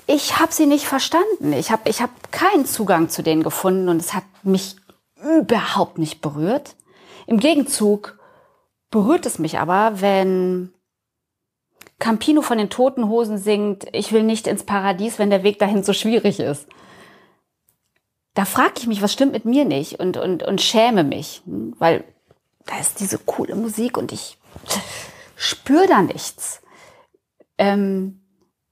Speaker 2: ich habe sie nicht verstanden. Ich habe ich hab keinen Zugang zu denen gefunden und es hat mich überhaupt nicht berührt. Im Gegenzug berührt es mich aber, wenn Campino von den Toten Hosen singt, ich will nicht ins Paradies, wenn der Weg dahin so schwierig ist. Da frage ich mich, was stimmt mit mir nicht und, und, und schäme mich, weil da ist diese coole Musik und ich spüre da nichts. Ähm,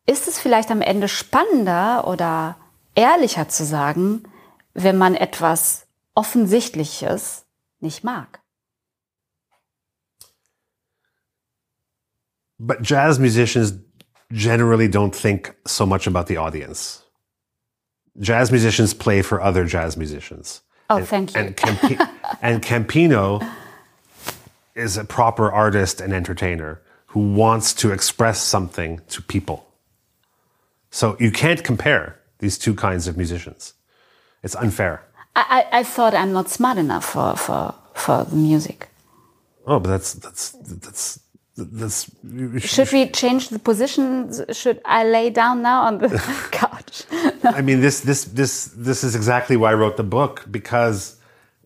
Speaker 2: ist es vielleicht am Ende spannender oder ehrlicher zu sagen, wenn man etwas Offensichtliches nicht mag?
Speaker 3: But jazz musicians generally don't think so much about the audience. Jazz musicians play for other jazz musicians.
Speaker 2: Oh,
Speaker 3: and,
Speaker 2: thank you.
Speaker 3: And, Campi- *laughs* and Campino is a proper artist and entertainer who wants to express something to people. So you can't compare these two kinds of musicians. It's unfair.
Speaker 2: I, I, I thought I'm not smart enough for, for, for the music.
Speaker 3: Oh, but that's that's that's that's.
Speaker 2: Should we change the position? Should I lay down now on the *laughs* couch?
Speaker 3: I mean, this this this this is exactly why I wrote the book because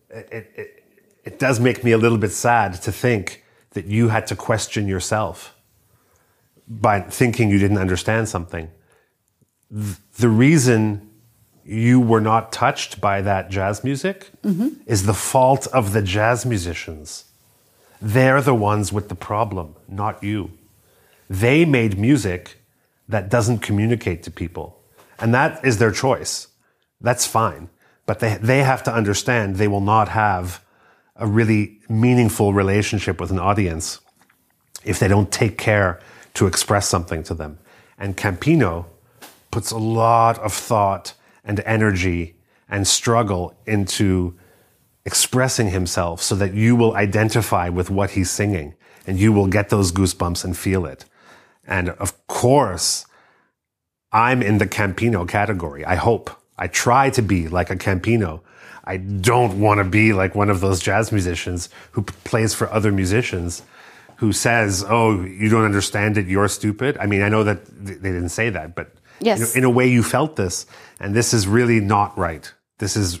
Speaker 3: it, it it does make me a little bit sad to think that you had to question yourself by thinking you didn't understand something. The reason you were not touched by that jazz music mm-hmm. is the fault of the jazz musicians. They're the ones with the problem, not you. They made music that doesn't communicate to people. And that is their choice. That's fine. But they, they have to understand they will not have a really meaningful relationship with an audience if they don't take care to express something to them. And Campino puts a lot of thought and energy and struggle into expressing himself so that you will identify with what he's singing and you will get those goosebumps and feel it. And of course, I'm in the Campino category. I hope. I try to be like a Campino. I don't want to be like one of those jazz musicians who plays for other musicians who says, "Oh, you don't understand it. You're stupid." I mean, I know that th- they didn't say that, but
Speaker 2: Yes.
Speaker 3: in a way, you felt this, and this is really not right. This is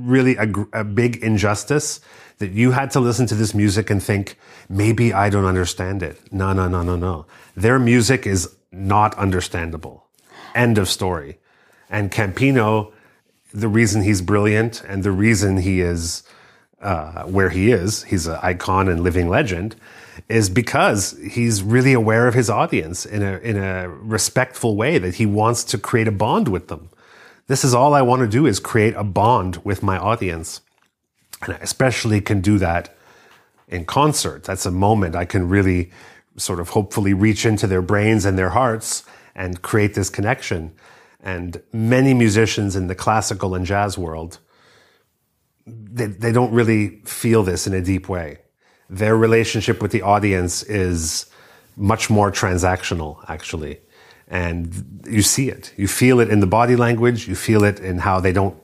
Speaker 3: really a, a big injustice that you had to listen to this music and think maybe I don't understand it. No, no, no, no, no. Their music is not understandable. End of story. And Campino, the reason he's brilliant and the reason he is uh, where he is, he's an icon and living legend, is because he's really aware of his audience in a in a respectful way that he wants to create a bond with them. This is all I want to do is create a bond with my audience, and I especially can do that in concert. That's a moment I can really sort of hopefully reach into their brains and their hearts and create this connection. And many musicians in the classical and jazz world, they, they don't really feel this in a deep way. Their relationship with the audience is much more transactional, actually. And you see it. You feel it in the body language. You feel it in how they don't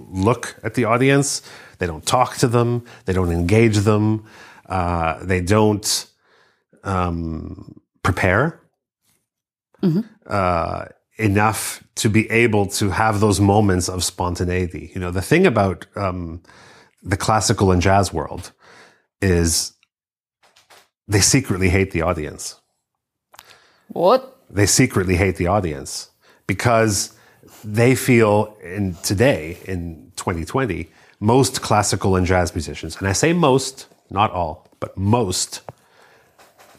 Speaker 3: look at the audience. They don't talk to them. They don't engage them. Uh, they don't um, prepare uh, enough to be able to have those moments of spontaneity. You know, the thing about um, the classical and jazz world is they secretly hate the audience
Speaker 2: What?
Speaker 3: They secretly hate the audience because they feel in today in 2020 most classical and jazz musicians and i say most not all but most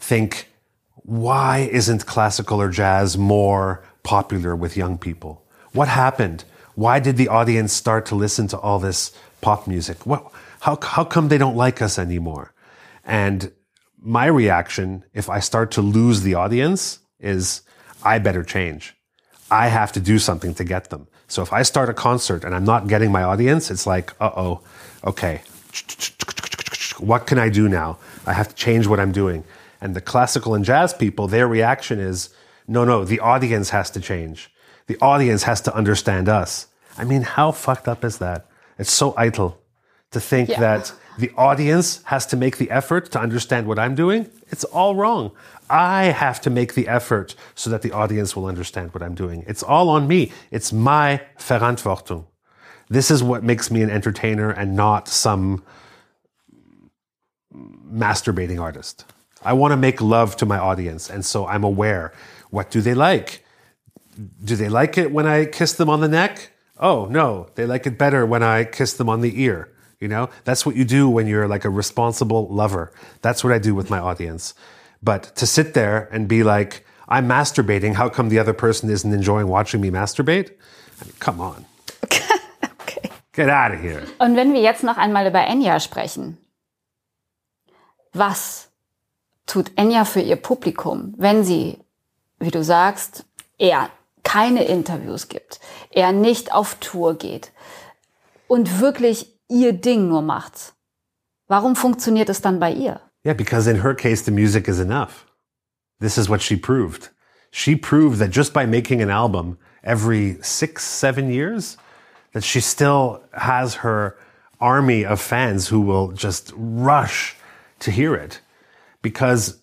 Speaker 3: think, why isn't classical or jazz more popular with young people? What happened? Why did the audience start to listen to all this pop music? What, how, how come they don't like us anymore? And my reaction, if I start to lose the audience, is I better change. I have to do something to get them. So if I start a concert and I'm not getting my audience, it's like, uh oh, okay. What can I do now? I have to change what I'm doing. And the classical and jazz people, their reaction is, no, no, the audience has to change. The audience has to understand us. I mean, how fucked up is that? It's so idle to think
Speaker 2: Yeah.
Speaker 3: that the audience has to make the effort to understand what I'm doing. It's all wrong. I have to make the effort so that the audience will understand what I'm doing. It's all on me. It's my Verantwortung. This is what makes me an entertainer and not some masturbating artist. I want to make love to my audience. And so I'm aware. What do they like? Do they like it when I kiss them on the neck? Oh, no, they like it better when I kiss them on the ear. You know, that's what you do when you're like a responsible lover. That's what I do with my audience. But to sit there and be like, I'm masturbating, how come the other person isn't enjoying watching me masturbate? I mean, come on, *laughs*
Speaker 2: Okay.
Speaker 3: get out of here.
Speaker 2: Und wenn wir jetzt noch einmal über Enya sprechen, was tut Enya für ihr Publikum, wenn sie, wie du sagst, eher keine Interviews gibt, er nicht auf Tour geht und wirklich ihr Ding nur macht? Warum funktioniert es dann bei ihr?
Speaker 3: Yeah, because in her case, the music is enough. This is what she proved. She proved that just by making an album every six, seven years, that she still has her army of fans who will just rush to hear it. Because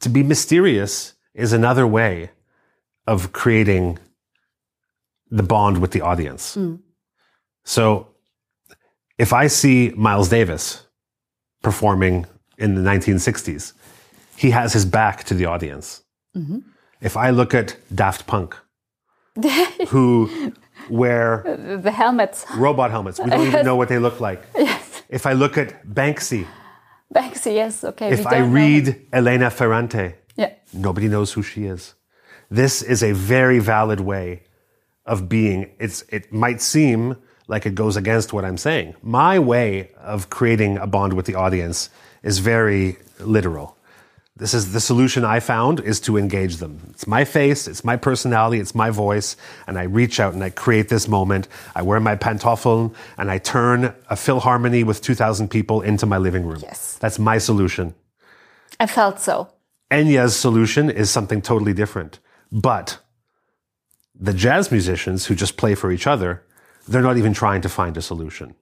Speaker 3: to be mysterious is another way of creating the bond with the audience. Mm. So if I see Miles Davis performing in the 1960s, he has his back to the audience. Mm-hmm. If I look at Daft Punk, *laughs* who wear
Speaker 2: The Helmets.
Speaker 3: robot helmets, we don't even know what they look like. *laughs*
Speaker 2: Yes.
Speaker 3: If I look at Banksy,
Speaker 2: Banksy, yes, okay.
Speaker 3: if I
Speaker 2: don't know.
Speaker 3: read Elena Ferrante,
Speaker 2: Yeah.
Speaker 3: nobody knows who she is. This is a very valid way of being. It's, it might seem like it goes against what I'm saying. My way of creating a bond with the audience is very literal. This is the solution I found is to engage them. It's my face, it's my personality, it's my voice, and I reach out and I create this moment. I wear my pantoffeln and I turn a philharmony with 2,000 people into my living room.
Speaker 2: Yes.
Speaker 3: That's my solution.
Speaker 2: I felt so.
Speaker 3: Enya's solution is something totally different. But the jazz musicians who just play for each other, they're not even trying to find a solution.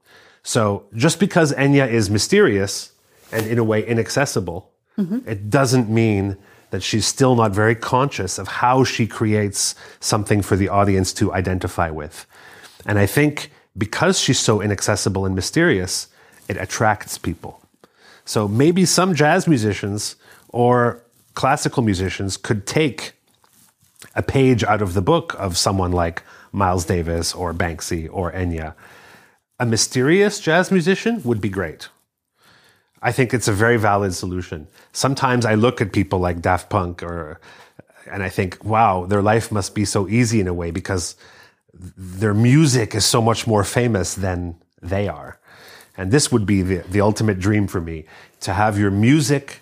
Speaker 3: So just because Enya is mysterious and in a way inaccessible, mm-hmm. it doesn't mean that she's still not very conscious of how she creates something for the audience to identify with. And I think because she's so inaccessible and mysterious, it attracts people. So maybe some jazz musicians or classical musicians could take a page out of the book of someone like Miles Davis or Banksy or Enya. A mysterious jazz musician would be great. I think it's a very valid solution. Sometimes I look at people like Daft Punk or and I think, wow, their life must be so easy in a way because their music is so much more famous than they are. And this would be the, the ultimate dream for me to have your music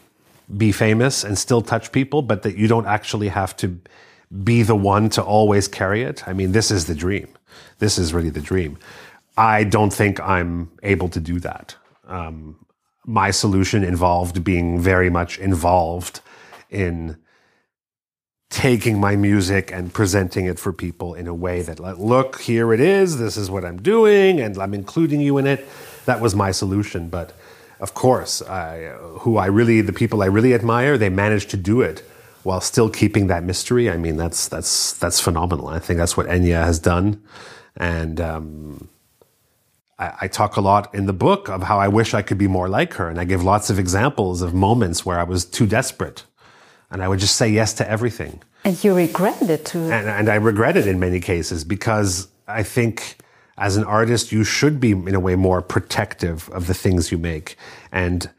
Speaker 3: be famous and still touch people, but that you don't actually have to be the one to always carry it. I mean, this is the dream. This is really the dream. I don't think I'm able to do that. Um, my solution involved being very much involved in taking my music and presenting it for people in a way that like, look here it is this is what i'm doing and i'm including you in it. That was my solution but of course I, who i really the people i really admire they managed to do it while still keeping that mystery. I mean that's that's that's phenomenal. I think that's what enya has done. And um, I, I talk a lot in the book of how i wish i could be more like her and i give lots of examples of moments where i was too desperate and I would just say yes to everything.
Speaker 2: And you regret it too.
Speaker 3: And, and I regret it in many cases because I think as an artist, you should be in a way more protective of the things you make and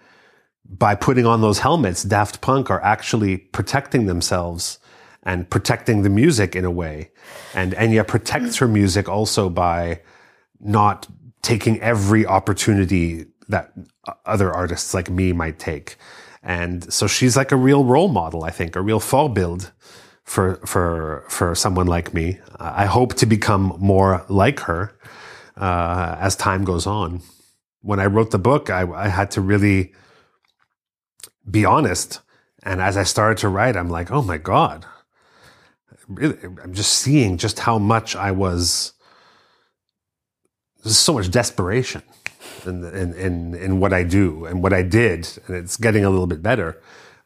Speaker 3: by putting on those helmets, Daft Punk are actually protecting themselves and protecting the music in a way. And Enya protects her music also by not taking every opportunity that other artists like me might take. And so she's like a real role model, I think, a real fall build for, for, for someone like me. I hope to become more like her, uh, as time goes on. When I wrote the book, I, I had to really be honest. And as I started to write, I'm like, oh my God, really, I'm just seeing just how much I was, there's so much desperation in, in, in, in what I do and what I did. And it's getting a little bit better,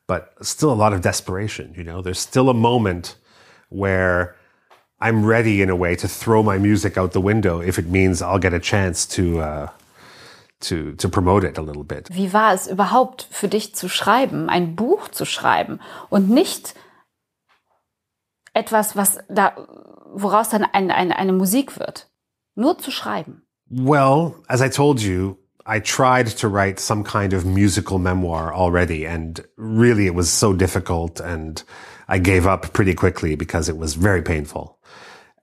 Speaker 3: but still a lot of desperation. You know, there's still a moment where I'm ready in a way to throw my music out the window if it means I'll get a chance to, uh, to, to promote it a little bit.
Speaker 2: Wie war es überhaupt für dich zu schreiben, ein Buch zu schreiben und nicht etwas, was da, woraus dann ein, eine, eine Musik wird? Nur zu schreiben.
Speaker 3: Well, as I told you, I tried to write some kind of musical memoir already, and really it was so difficult, and I gave up pretty quickly because it was very painful.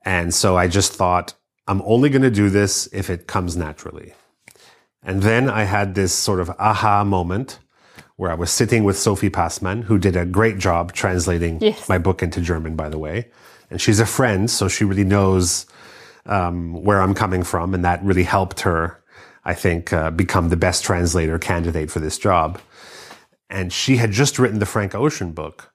Speaker 3: And so I just thought, I'm only going to do this if it comes naturally. And then I had this sort of aha moment where I was sitting with Sophie Passmann, who did a great job translating yes. my book into German, by the way. And she's a friend, so she really knows um, where I'm coming from, and that really helped her, I think, uh, become the best translator candidate for this job. And she had just written the Frank Ocean book.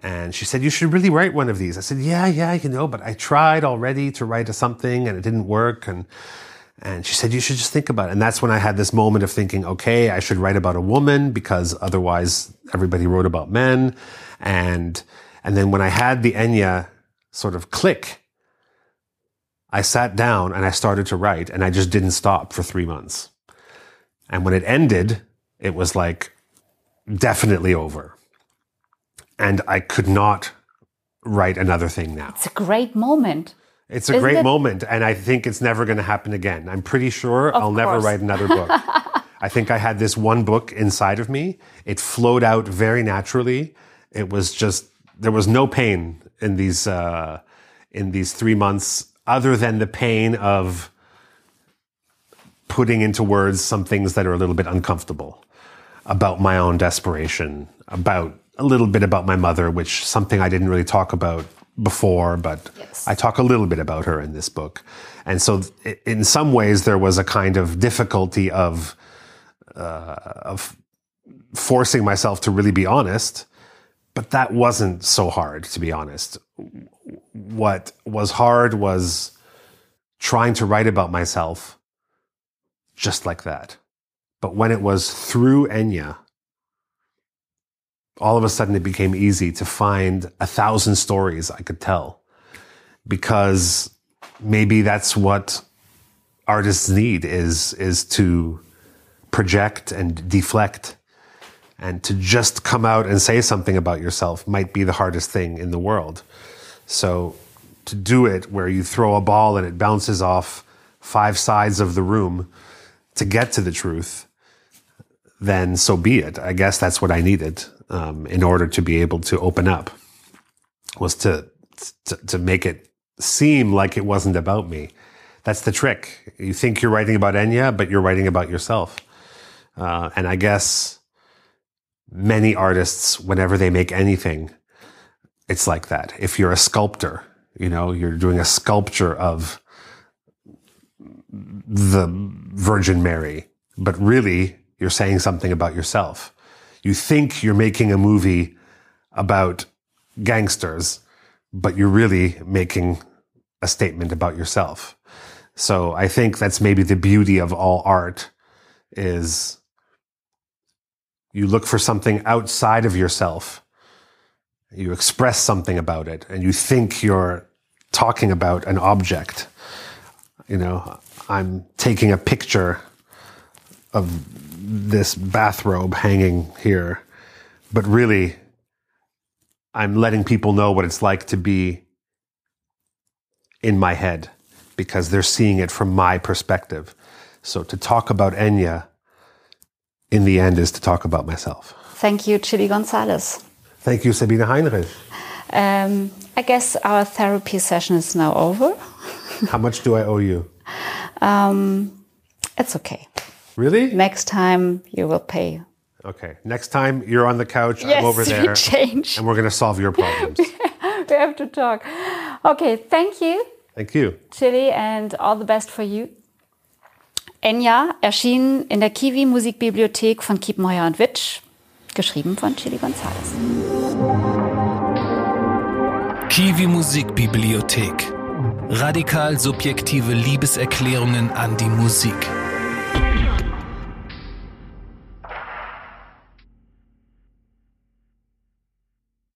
Speaker 3: And she said, you should really write one of these. I said, yeah, yeah, you know, but I tried already to write a something and it didn't work. And, and she said, you should just think about it. And that's when I had this moment of thinking, okay, I should write about a woman because otherwise everybody wrote about men. And, and then when I had the Enya sort of click, I sat down and I started to write and I just didn't stop for three months. And when it ended, it was like definitely over. And I could not write another thing now.
Speaker 2: It's a great moment.
Speaker 3: It's a Isn't great it? moment. And I think it's never going to happen again. I'm pretty sure of I'll course. never write another *laughs* book. I think I had this one book inside of me. It flowed out very naturally. It was just, there was no pain in these, uh, in these three months other than the pain of putting into words some things that are a little bit uncomfortable about my own desperation, about a little bit about my mother, which something I didn't really talk about before, but yes. I talk a little bit about her in this book. And so in some ways there was a kind of difficulty of, uh, of forcing myself to really be honest, but that wasn't so hard, to be honest what was hard was trying to write about myself just like that. But when it was through Enya, all of a sudden it became easy to find a thousand stories I could tell because maybe that's what artists need is, is to project and deflect and to just come out and say something about yourself might be the hardest thing in the world. So to do it where you throw a ball and it bounces off five sides of the room to get to the truth, then so be it. I guess that's what I needed um, in order to be able to open up was to, to to make it seem like it wasn't about me. That's the trick. You think you're writing about Enya, but you're writing about yourself. Uh, and I guess many artists, whenever they make anything, it's like that. If you're a sculptor, you know, you're doing a sculpture of the Virgin Mary, but really you're saying something about yourself. You think you're making a movie about gangsters, but you're really making a statement about yourself. So I think that's maybe the beauty of all art is you look for something outside of yourself you express something about it and you think you're talking about an object. You know, I'm taking a picture of this bathrobe hanging here, but really I'm letting people know what it's like to be in my head because they're seeing it from my perspective. So to talk about Enya in the end is to talk about myself.
Speaker 2: Thank you, Chilly Gonzales.
Speaker 3: Thank you, Sabine Heinrich.
Speaker 2: Um, I guess our therapy session is now over. *laughs*
Speaker 3: How much do I owe you?
Speaker 2: Um, it's okay.
Speaker 3: Really?
Speaker 2: Next time you will pay.
Speaker 3: Okay. Next time you're on the couch,
Speaker 2: Yes,
Speaker 3: I'm over there.
Speaker 2: we change.
Speaker 3: And we're going to solve your problems. *laughs*
Speaker 2: We have to talk. Okay, thank you,
Speaker 3: Thank you.
Speaker 2: Chilly, and all the best for you. Enya erschien in der Kiwi Musikbibliothek von Kiepenheuer und Witsch, geschrieben von Chili Gonzalez.
Speaker 1: Kiwi Musikbibliothek. Radikal subjektive Liebeserklärungen an die Musik.